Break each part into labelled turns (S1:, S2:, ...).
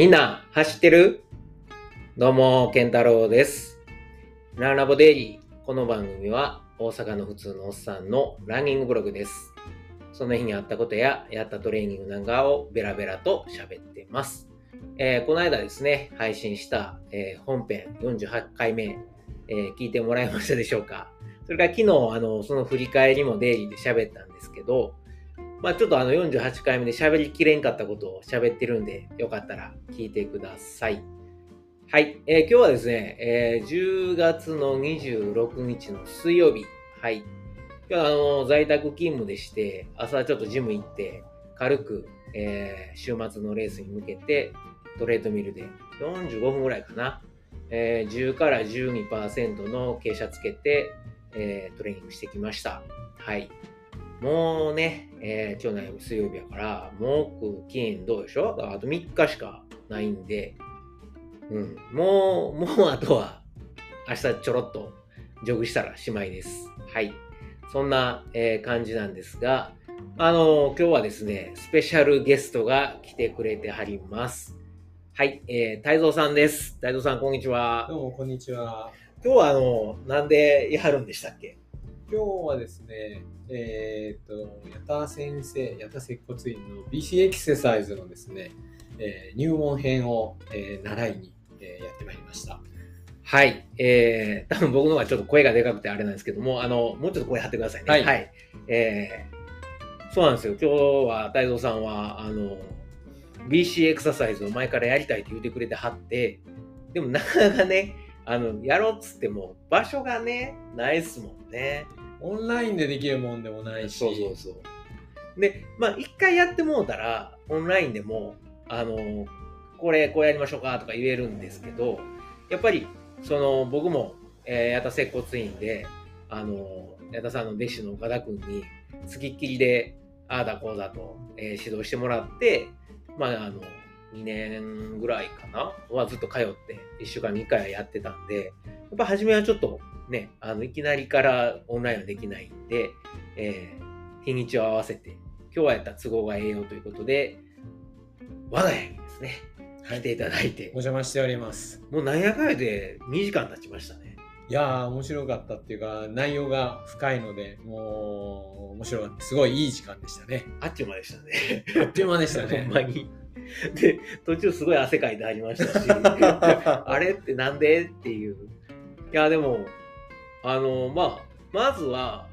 S1: みんな走ってる？どうも、健太郎です。ランラボデイリー。この番組は大阪の普通のおっさんのランニングブログです。その日にあったことややったトレーニングなんかをベラベラと喋ってます。えーこの間ですね、配信した、えー本編48回目、えー聞いてもらえましたでしょうか？それから昨日、あの、その振り返りもデイリーで喋ったんですけど、まあちょっとあの48回目で喋りきれんかったことを喋ってるんで、よかったら聞いてください。はい、えー今日はですね、えー10月の26日の水曜日、はい。今日はあの在宅勤務でして、朝ちょっとジム行って、軽く、えー週末のレースに向けて、トレードミルで45分ぐらいかな、えー10から12%の傾斜つけて、えートレーニングしてきました。はい。もうね、えー今日の水曜日やから、木、金、どうでしょ？あと3日しかないんで、うん、もう、もうあとは、明日ちょろっとジョグしたらしまいです。はい。そんな、えー感じなんですが、あの今日はですね、スペシャルゲストが来てくれてはります。はい、えー、太蔵さんです。太蔵さん、こんにちは。
S2: どうも、こんにちは。
S1: 今日は、あの、なんでやはるんでしたっけ？
S2: 今日はですね、えっ、と、矢田先生、矢田接骨院の BC エクササイズのですね、えー入門編を、えー習いに、えーやってまいりました。
S1: はい。えー、多分僕の方がちょっと声がでかくてあれなんですけども、あの、もうちょっと声張ってくださいね。
S2: はい
S1: えー、そうなんですよ。今日は太蔵さんは、あの、BC エクササイズを前からやりたいと言ってくれてはって、でもなかなかね、あの、やろうっつっても、場所がね、ないっすもんね。
S2: オンラインでできるもんでもないし、
S1: そうそうそう。で、まあ、一回やってもうたら、オンラインでも、あの、これ、こうやりましょうかとか言えるんですけど、やっぱり、その、僕も、えー、矢田接骨院で、あの、矢田さんの弟子の岡田君に、付きっきりで、ああだこうだと、えー指導してもらって、まあ、あの、2年ぐらいかな？はずっと通って、1週間に1回はやってたんで、やっぱ初めはちょっとね、あの、いきなりからオンラインはできないんで、えー日にちを合わせて、今日はやった都合がええよということで、我が家にですね、来ていただいて
S2: お、邪魔しております。
S1: もうなんやかんやで2時間経ちましたね。
S2: いやー、面白かったっていうか、内容が深いので、もう、面白かった。すごいいい時間でしたね。
S1: あっちゅう間でしたね。
S2: あっという間でした
S1: ほ
S2: ね
S1: ん。まに。で、途中すごい汗かいてありましたし、あれってなんでっていう。いや、でも、あの、まあ、まずは、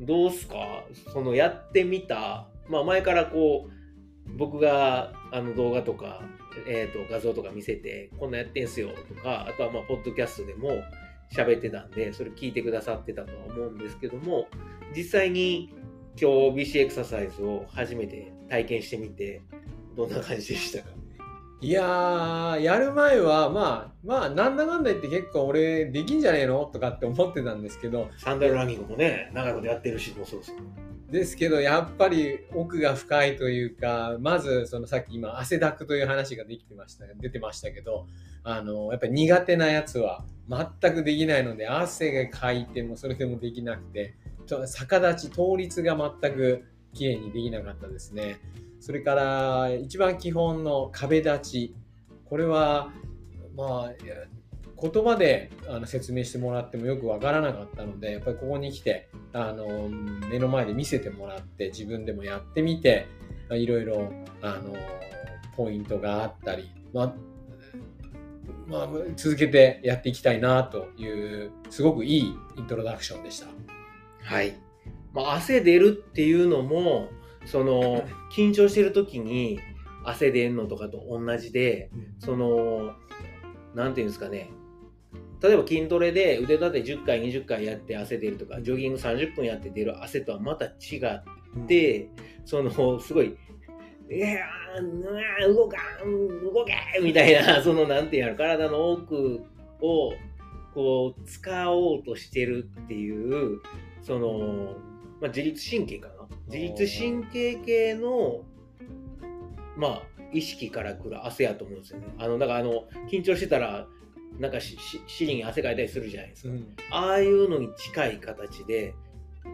S1: どうすか？そのやってみた、まあ前からこう、僕があの動画とか、えー、と画像とか見せて、こんなんやってんすよとか、あとはまあ、ポッドキャストでも喋ってたんで、それ聞いてくださってたとは思うんですけども、実際に今日 BC エクササイズを初めて体験してみて、どんな感じでしたか？
S2: いやー、やる前は、まあ、まあ、なんだかんだ言って結構俺、できんじゃねえのとかって思ってたんですけど、
S1: サンダルランニングもね、長いことやってるし、もうそうそう。
S2: ですけど、やっぱり奥が深いというか、まず、そのさっき今、汗だくという話ができてました、出てましたけど、あの、やっぱり苦手なやつは全くできないので、汗がかいてもそれでもできなくて、ちょ逆立ち、倒立が全く綺麗にできなかったですね。それから、一番基本の壁立ち。これは、まあ、言葉であの説明してもらってもよくわからなかったので、やっぱりここに来て、あの目の前で見せてもらって自分でもやってみていろいろあのポイントがあったり、まあまあ、続けてやっていきたいなというすごくいいイントロダクションでした。
S1: はい。まあ、汗出るっていうのも、その、緊張してる時に汗出んのとかと同じで、その、なんていうんですかね。例えば筋トレで腕立て10回、20回やって汗出るとか、ジョギング30分やって出る汗とはまた違って、その、すごい、いやー、動かん、動けみたいな、その、なんていうの、体の奥を、こう、使おうとしてるっていう、その、まあ、自律神経かな。自律神経系の、まあ、意識から来る汗やと思うんですよね。あの、だから、あの、緊張してたら、なんかし、し尻に汗かいたりするじゃないですか。
S2: うん
S1: ああいうのに近い形で、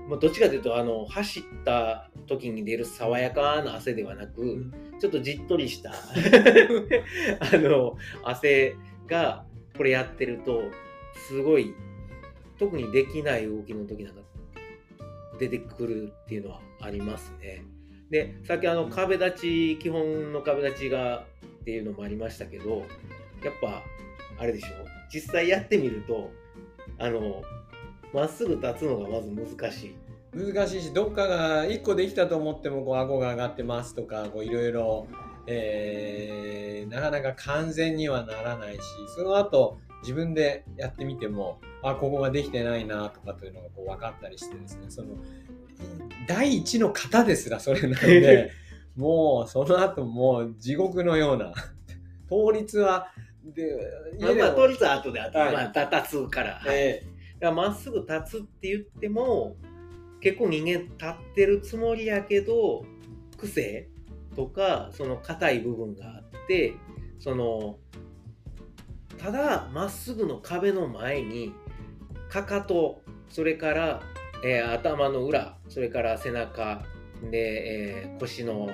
S1: まあ、どっちかというと、あの、走った時に出る爽やかな汗ではなく、
S2: うん
S1: ちょっとじっとりした あの汗がこれやってるとすごい特にできない動きの時なんか出てくるっていうのはありますね。でさっきあの壁立ち基本の壁立ちがっていうのもありましたけどやっぱあれでしょ？実際やってみるとあのまっすぐ立つのがまず難しい。
S2: 難しいしどっかが1個できたと思ってもこう顎が上がってますとかいろいろなかなか完全にはならないしその後自分でやってみてもあここができてないなとかというのがこう分かったりしてですね。その第一の型ですらそれなんで もうその後もう地獄のような倒立はで
S1: まあ、まあ、倒立は後で後で、
S2: はい。
S1: まあ、立つから。はい。
S2: え
S1: だからまっすぐ立つって言っても結構人間立ってるつもりやけど癖とかその硬い部分があってそのただまっすぐの壁の前にかかとそれから、えー頭の裏それから背中で、えー腰の、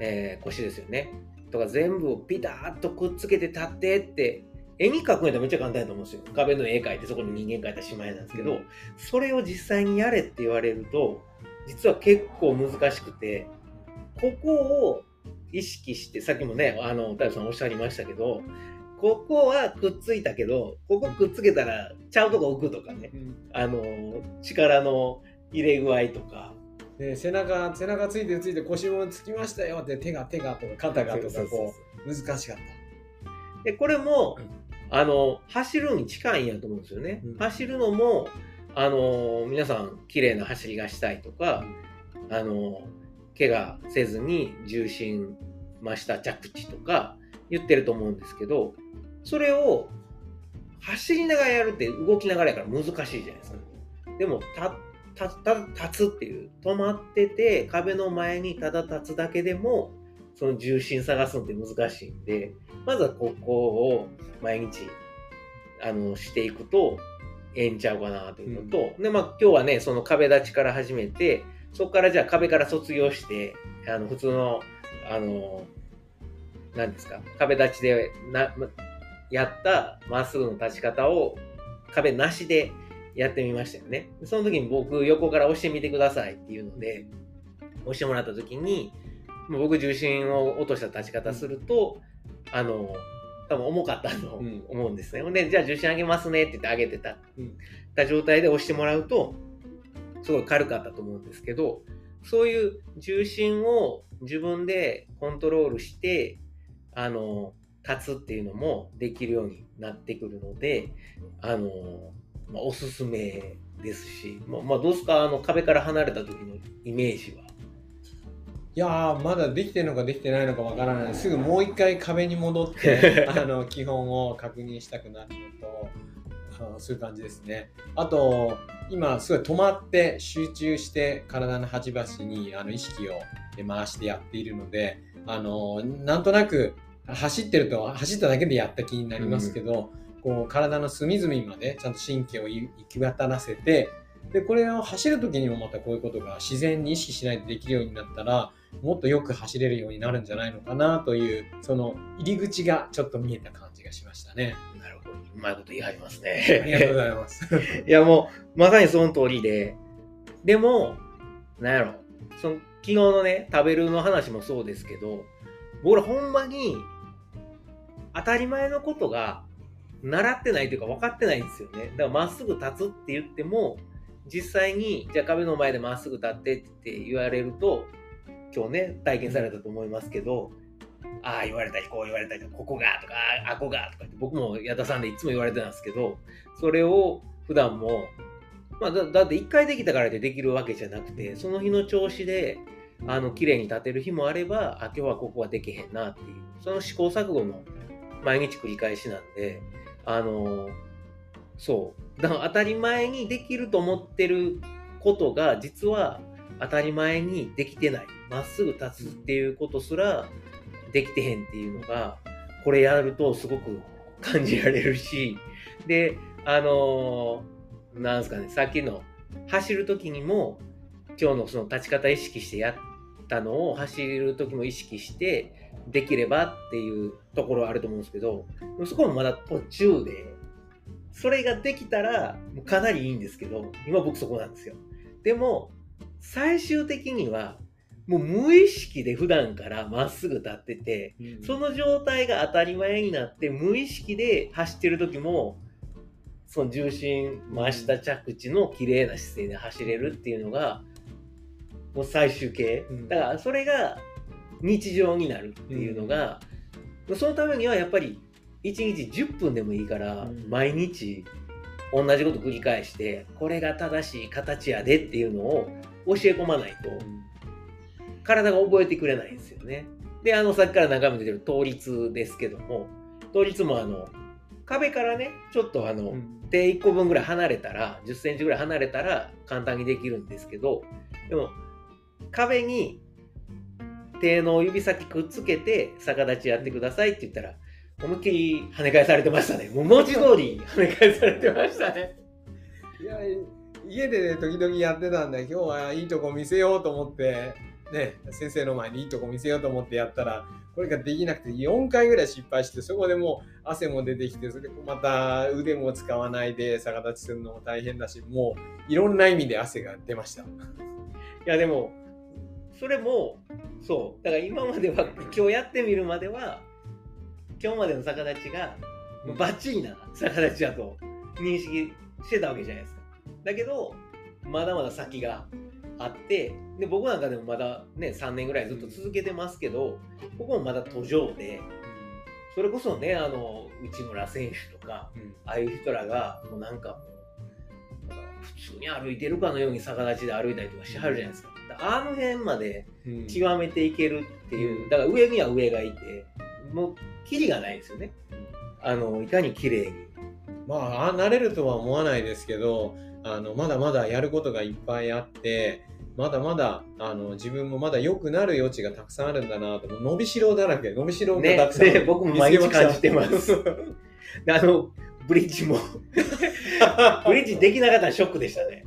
S1: えー腰ですよねとか全部をピタッとくっつけて立ってって絵に描くんやったらめっちゃ簡単やと思うんですよ。壁の絵描いてそこに人間描いたらしまいなんですけど、
S2: うん
S1: それを実際にやれって言われると、実は結構難しくて、ここを意識して、さっきもね、あの、太陽さんおっしゃいましたけど、ここはくっついたけど、ここくっつけたらちゃうとこ置くとかね、
S2: うん
S1: あの、力の入れ具合とか、
S2: で背中背中ついてついて腰もつきましたよって手が手がとか肩がとかこう難しかった。
S1: で、これも
S2: うん、
S1: あの、走るに近いんやと思うんですよね。
S2: うん。
S1: 走るのも、あの、皆さん、綺麗な走りがしたいとか、あの、怪我せずに重心増した着地とか言ってると思うんですけど、それを走りながらやるって動きながらやから難しいじゃないですか。でも、た、た、た、立つっていう、止まってて壁の前にただ立つだけでも、その重心探すのって難しいんで、まずはここを毎日、あの、していくと、ええんちゃうかなというのと、で、まあ今日はね、その壁立ちから始めて、そこからじゃあ壁から卒業して、あの、普通の、あの、何ですか、壁立ちでな、まやったまっすぐの立ち方を壁なしでやってみましたよね。その時に僕横から押してみてくださいっていうので、押してもらった時に、僕重心を落とした立ち方すると、あの、多分重かったと
S2: うん
S1: 思うんですね。ほんで、じゃあ重心上げますねって言って上げてた,、
S2: うん
S1: た状態で押してもらうと、すごい軽かったと思うんですけど、そういう重心を自分でコントロールして、あの、立つっていうのもできるようになってくるので、あの、まあ、おすすめですし、まあ、まあ、どうですか？あの、壁から離れた時のイメージは。
S2: いやーまだできてるのかできてないのかわからない。すぐもう一回壁に戻って あの基本を確認したくなるのとあそういう感じですね。あと今すごい止まって集中して体の端々にあの意識を回してやっているのであのなんとなく走ってると走っただけでやった気になりますけど、こう体の隅々までちゃんと神経を行き渡らせてでこれを走る時にもまたこういうことが自然に意識しないとできるようになったらもっとよく走れるようになるんじゃないのかなというその入り口がちょっと見えた感じがしましたね。
S1: なるほど。うまいこと言い張ります
S2: ありがとうご
S1: ね。
S2: ざいます。
S1: いやもう、まさにその通りで、でも、なんやろ、その、昨日のね、食べるの話もそうですけど、僕らほんまに、当たり前のことが、習ってないというか分かってないんですよね。だからまっすぐ立つって言っても、実際に、じゃあ壁の前でまっすぐ立ってって言われると、今日ね、体験されたと思いますけど、ああ言われたり、こう言われたり、ここがとか、ああこがとかって、僕も矢田さんでいつも言われてたんですけど、それを普段も、まあ、だだって一回できたからでできるわけじゃなくて、その日の調子で、あの、綺麗に立てる日もあれば、あ、今日はここはできへんなっていう、その試行錯誤の毎日繰り返しなんで、あの、そう。だから当たり前にできると思ってることが、実は当たり前にできてない。まっすぐ立つっていうことすらできてへんっていうのが、これやるとすごく感じられるし、で、あのなんすかね、さっきの走る時にも、今日のその立ち方意識してやったのを走る時も意識してできればっていうところはあると思うんですけどそこもまだ途中でそれができたらかなりいいんですけど今僕そこなんですよ。でも最終的にはもう無意識で普段からまっすぐ立っててその状態が当たり前になって無意識で走ってる時もその重心真下着地の綺麗な姿勢で走れるっていうのがもう最終形、だからそれが日常になるっていうのが、そのためにはやっぱり1日10分でもいいから毎日同じこと繰り返してこれが正しい形やでっていうのを教え込まないと体が覚えてくれないんですよね。であのさっきから中身出てる倒立ですけども倒立もあの壁からねちょっとあの、手1個分ぐらい離れたら1 0センチぐらい離れたら簡単にできるんですけどでも壁に手の指先くっつけて逆立ちやってくださいって言ったら思いっきり跳ね返されてましたね。もう文字通り跳ね返されてましたね。
S2: いや家で、ね、時々やってたんで今日はいいとこ見せようと思ってね先生の前にいいとこ見せようと思ってやったらこれができなくて4回ぐらい失敗してそこでもう汗も出てきてそれまた腕も使わないで逆立ちするのも大変だしもういろんな意味で汗が出ました。い
S1: やでもそれもそう。だから今までは今日やってみるまでは今日までの逆立ちがバッチリな逆立ちだと認識してたわけじゃないですか。だけどまだまだ先があってで僕なんかでもまだね3年ぐらいずっと続けてますけどここもまだ途上でそれこそねあの内村選手とか、うん、ああいう人らがもうなんかもう普通に歩いてるかのように逆立ちで歩いたりとかしはるじゃないですか。あの辺まで極めていけるっていう、だから上には上がいてもうキリがないですよね。あのいかに綺麗に。
S2: まあ慣れるとは思わないですけどあのまだまだやることがいっぱいあってまだまだあの自分もまだ良くなる余地がたくさんあるんだなと伸びしろだらけ伸びしろがたくさん、
S1: ね、僕も毎日感じてます。あのブリッジも。ブリッジできなかったらショックでしたね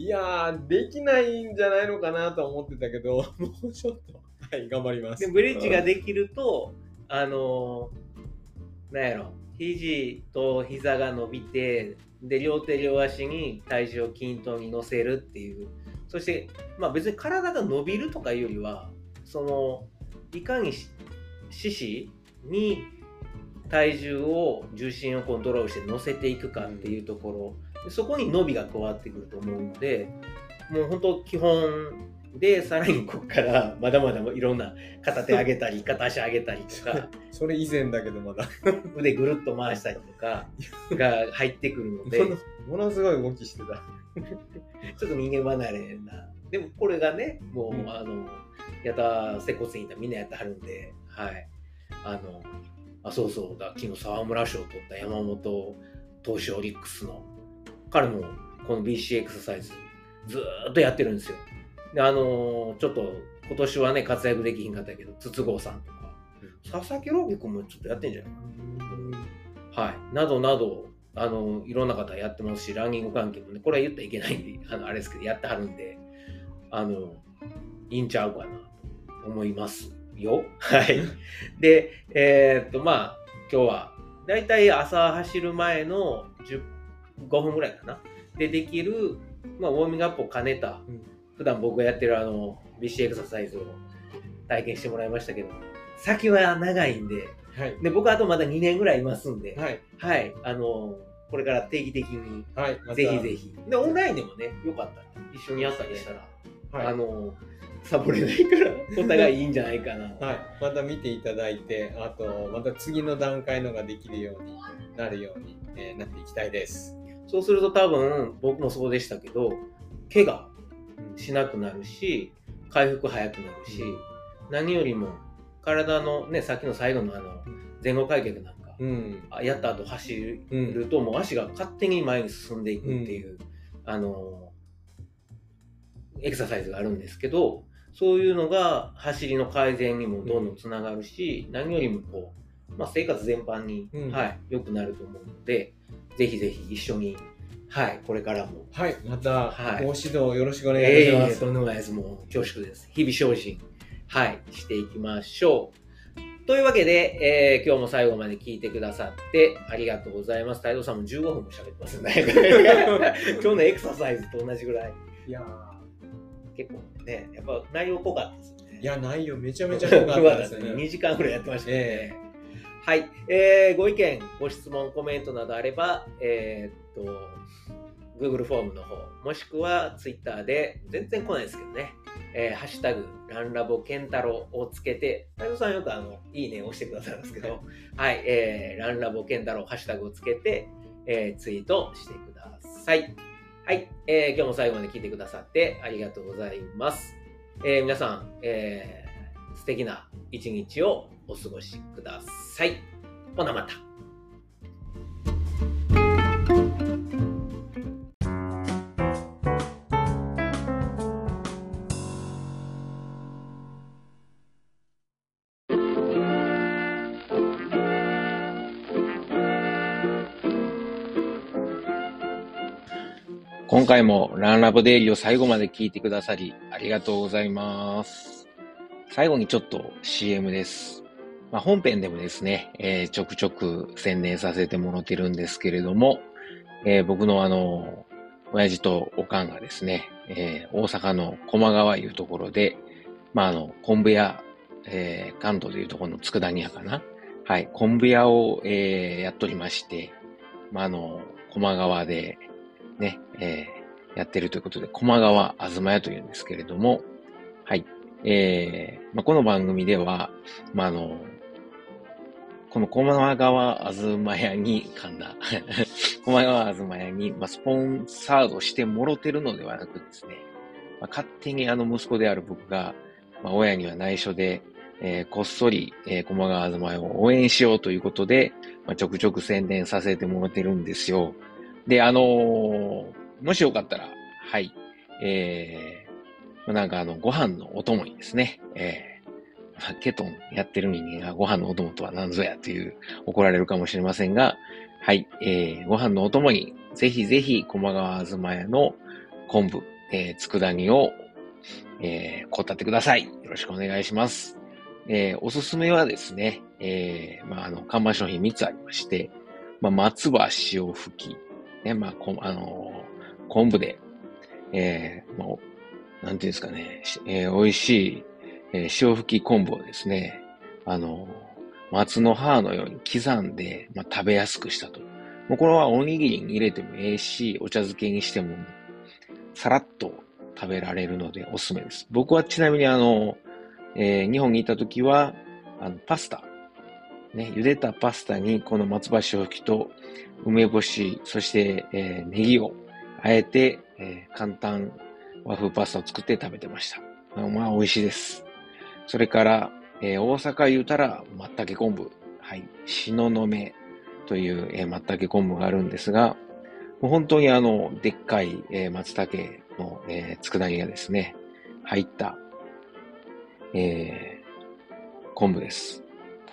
S2: いやできないんじゃないのかなと思ってたけど もうちょっとはい頑張ります。
S1: でブリッジができるとあのなんやろ肘と膝が伸びてで両手両足に体重を均等に乗せるっていう。そして、まあ、別に体が伸びるとかよりはそのいかに四肢に体重を重心をコントロールして乗せていくかっていうところ、そこに伸びが加わってくると思うのでもう本当基本でさらにここからまだまだいろんな片手上げたり片足上げたりとか
S2: それ以前だけどまだ。
S1: 腕ぐるっと回したりとかが入ってくるので
S2: ものすごい動きしてた。
S1: ちょっと人間離れな。でもこれがねもう、うん、あのやった接骨院みんなやってはるんではい。あのあそうそう。だ昨日沢村賞を取った山本投手オリックスの彼もこの BC エクササイズずっとやってるんですよで、あのー、ちょっと今年はね、活躍できひんかったけど、筒香さんとか、佐々木朗希君もちょっとやってんじゃない？はい。などなど、あの、いろんな方やってますし、ランニング関係もね、これは言ったらいけないんで、あの、あれですけど、やってはるんで、あの、いいんちゃうかなと思いますよ。はい。で、えー、っと、まあ、今日は、だいたい朝走る前の15分ぐらいかな。でできる、まあ、ウォーミングアップを兼ねた、普段僕がやってるあの BC エクササイズを体験してもらいましたけど先は長いんで,、はい、で僕あとまだ2年ぐらいいますんで、はい、はい、あのこれから定期的に、はい、ぜひぜひ。でオンラインでもねよかった。ら一緒にやったりしたら、はい、あのサボれないからお互いいいんじゃないかな。
S2: はい。また見ていただいてあとまた次の段階のができるようになるように、えー、なっていきたいです
S1: そうすると多分僕もそうでしたけど怪我しなくなるし回復早くなるし、何よりも体のねさっきの最後のあの前後開脚なんか、うん、やった後走ると、もう足が勝手に前に進んでいくっていう、あのエクササイズがあるんですけどそういうのが走りの改善にもどんどんつながるし、何よりもこう、まあ、生活全般に、はい、良くなると思うのでぜひぜひ一緒にはい、これからも。
S2: はい、また
S1: はい
S2: ご指導よろしくお願いします。
S1: とんでもないです。もう恐縮です。日々精進、はい、していきましょう。というわけで、えー今日も最後まで聞いてくださってありがとうございます。太蔵さんも15分も喋ってますよね。今日のエクササイズと同じぐらい。
S2: いや
S1: 結構ね、やっぱ内容濃かったですよね。
S2: ーいや、内容めちゃめちゃ濃かったですね。
S1: 2時間ぐらいやってましたね。
S2: え
S1: はい、えーご意見、ご質問、コメントなどあれば、えーっと、Google フォームの方、もしくは Twitter で、全然来ないですけどね、えーハッシュタグ、ランラボケンタロウをつけて、太蔵さんよくあの、いいねを押してくださるんですけど、はい、えーランラボケンタロウ、ハッシュタグをつけて、えーツイートしてください。はい、えー今日も最後まで聞いてくださってありがとうございます。えー皆さん、えー素敵な一日をお過ごしください。ほなまた。今回もランラボデイリーを最後まで聞いてくださりありがとうございます。最後にちょっと CM です。まあ、本編でもですね、えーちょくちょく宣伝させてもらってるんですけれども、えー僕のあの、親父とおかんがですね、えー大阪の駒川いうところで、まあ、あの、昆布屋、えー関東でいうところの佃煮屋かな。はい、昆布屋を、えーやっておりまして、まあ、あの、駒川で、ね、えーやってるということで、駒川あずま屋というんですけれども、はい。えーまあ、この番組では、まあ、あの、この駒川あずま屋に、噛んだ、駒川あずま屋に、まあ、スポンサードしてもろてるのではなくですね、まあ、勝手にあの息子である僕が、まあ、親には内緒で、えーこっそり、えー、駒川あずま屋を応援しようということで、まあ、ちょくちょく宣伝させてもらってるんですよ。で、あのーもしよかったら、はい、えー、なんかあの、ご飯のお供にですね、えー、まあケトンやってる人間がご飯のお供とは何ぞやという怒られるかもしれませんが、はい、えー、ご飯のお供に、ぜひぜひ、駒川あずま屋の昆布、えー、佃煮を、えー、こたってください。よろしくお願いします。えー、おすすめはですね、えー、まあ、あの、看板商品3つありまして、まあ、松葉塩吹き、ね、まあ、こあのー昆布で、えー、もう、なんていうんですかね、えー美味しい、えー塩吹き昆布をですね、あの松の葉のように刻んで、まあ、食べやすくしたと。もうこれはおにぎりに入れてもええし、お茶漬けにしても、さらっと食べられるのでおすすめです。僕はちなみにあの、えー日本にいた時は、あの、パスタ、ね、茹でたパスタにこの松葉塩吹きと梅干し、そして、えーネギをあえて、えー簡単和風パスタを作って食べてました。まあ、美味しいです。それから、えー大阪言うたら、松茸昆布。はい。東雲という、えー松茸昆布があるんですが、もう本当にあの、でっかい、えー松茸の、えー佃煮がですね、入った、えー昆布です。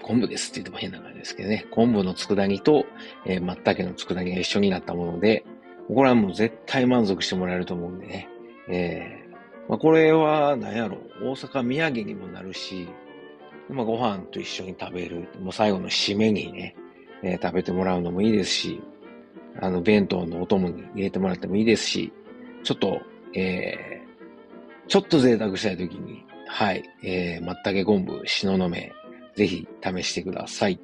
S1: 昆布ですって言っても変な感じですけどね。昆布の佃煮と、えー松茸の佃煮が一緒になったもので、これはもう絶対満足してもらえると思うんでね。えーまあ、これは、何やろ、大阪土産にもなるし、まあ、ご飯と一緒に食べる、もう最後の締めにね、えー食べてもらうのもいいですし、あの、弁当のお供に入れてもらってもいいですし、ちょっと、えーちょっと贅沢したいときに、はい、えー、松茸昆布、東雲、ぜひ試してください。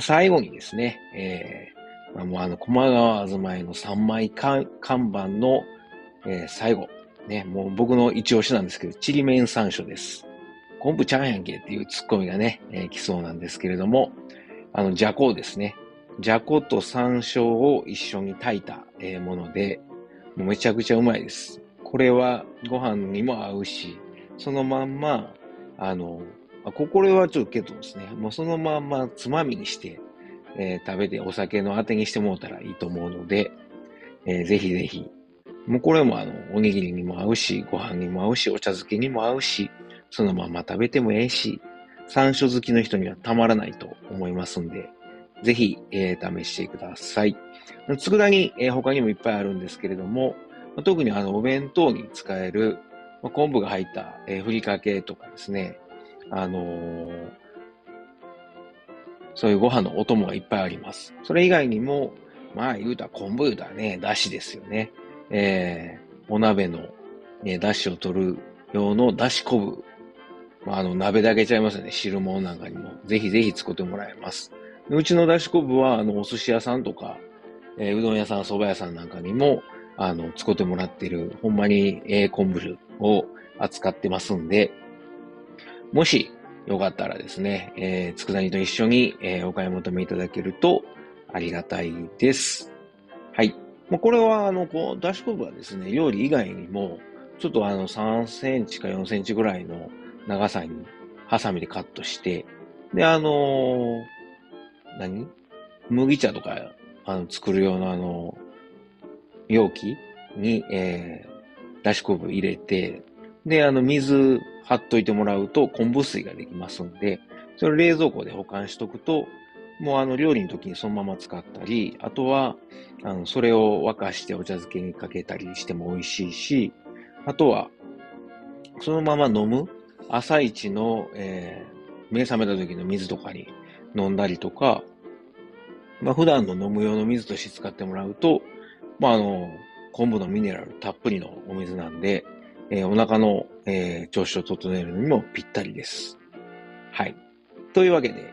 S1: 最後にですね、えーまあ、もうあの、駒川あずまいの3枚看看板の、えー最後、ね、もう僕の一押しなんですけど、ちりめん山椒です。昆布ちゃんやんけっていうツッコミがね、えー来そうなんですけれども、あの、じゃこですね。じゃこと山椒を一緒に炊いた、えーもので、もうめちゃくちゃうまいです。これはご飯にも合うし、そのまんま、あの、あこれはちょっとケトですね。もうそのまんまつまみにして、えー食べてお酒のあてにしてもらったらいいと思うので、えーぜひぜひ。もうこれもあの、おにぎりにも合うし、ご飯にも合うし、お茶漬けにも合うし、そのまま食べてもええし、山椒好きの人にはたまらないと思いますんで、ぜひ、えー、試してください。佃煮、えー、他にもいっぱいあるんですけれども、特にあの、お弁当に使える、まあ、昆布が入った、えー、ふりかけとかですね、あのー、そういうご飯のお供がいっぱいあります。それ以外にも、まあ言うたら昆布言うたらね、だしですよね。えー、お鍋の、ね、だしを取る用のだし昆布。まあ、あの、鍋だけちゃいますよね。汁物なんかにも。ぜひぜひ作ってもらえます。うちのだし昆布は、あの、お寿司屋さんとか、えー、うどん屋さん、蕎麦屋さんなんかにも、あの、使ってもらってる、ほんまに、ええ昆布を扱ってますんで、もし、よかったらですね、えー、佃煮と一緒に、えー、お買い求めいただけるとありがたいです。はい。もうこれは、あの、こう、だし昆布はですね、料理以外にも、ちょっとあの、3センチか4センチぐらいの長さに、ハサミでカットして、で、あのー、何？麦茶とか、あの、作る用のあの、容器に、えー、だし昆布入れて、で、あの、水張っといてもらうと昆布水ができますんで、それを冷蔵庫で保管しとくと、もうあの料理の時にそのまま使ったり、あとは、あの、それを沸かしてお茶漬けにかけたりしても美味しいし、あとは、そのまま飲む朝一の、えー、目覚めた時の水とかに飲んだりとか、まあ普段の飲む用の水として使ってもらうと、まああの、昆布のミネラルたっぷりのお水なんで、えー、お腹の、えー、調子を整えるのにもぴったりです。はい。というわけで、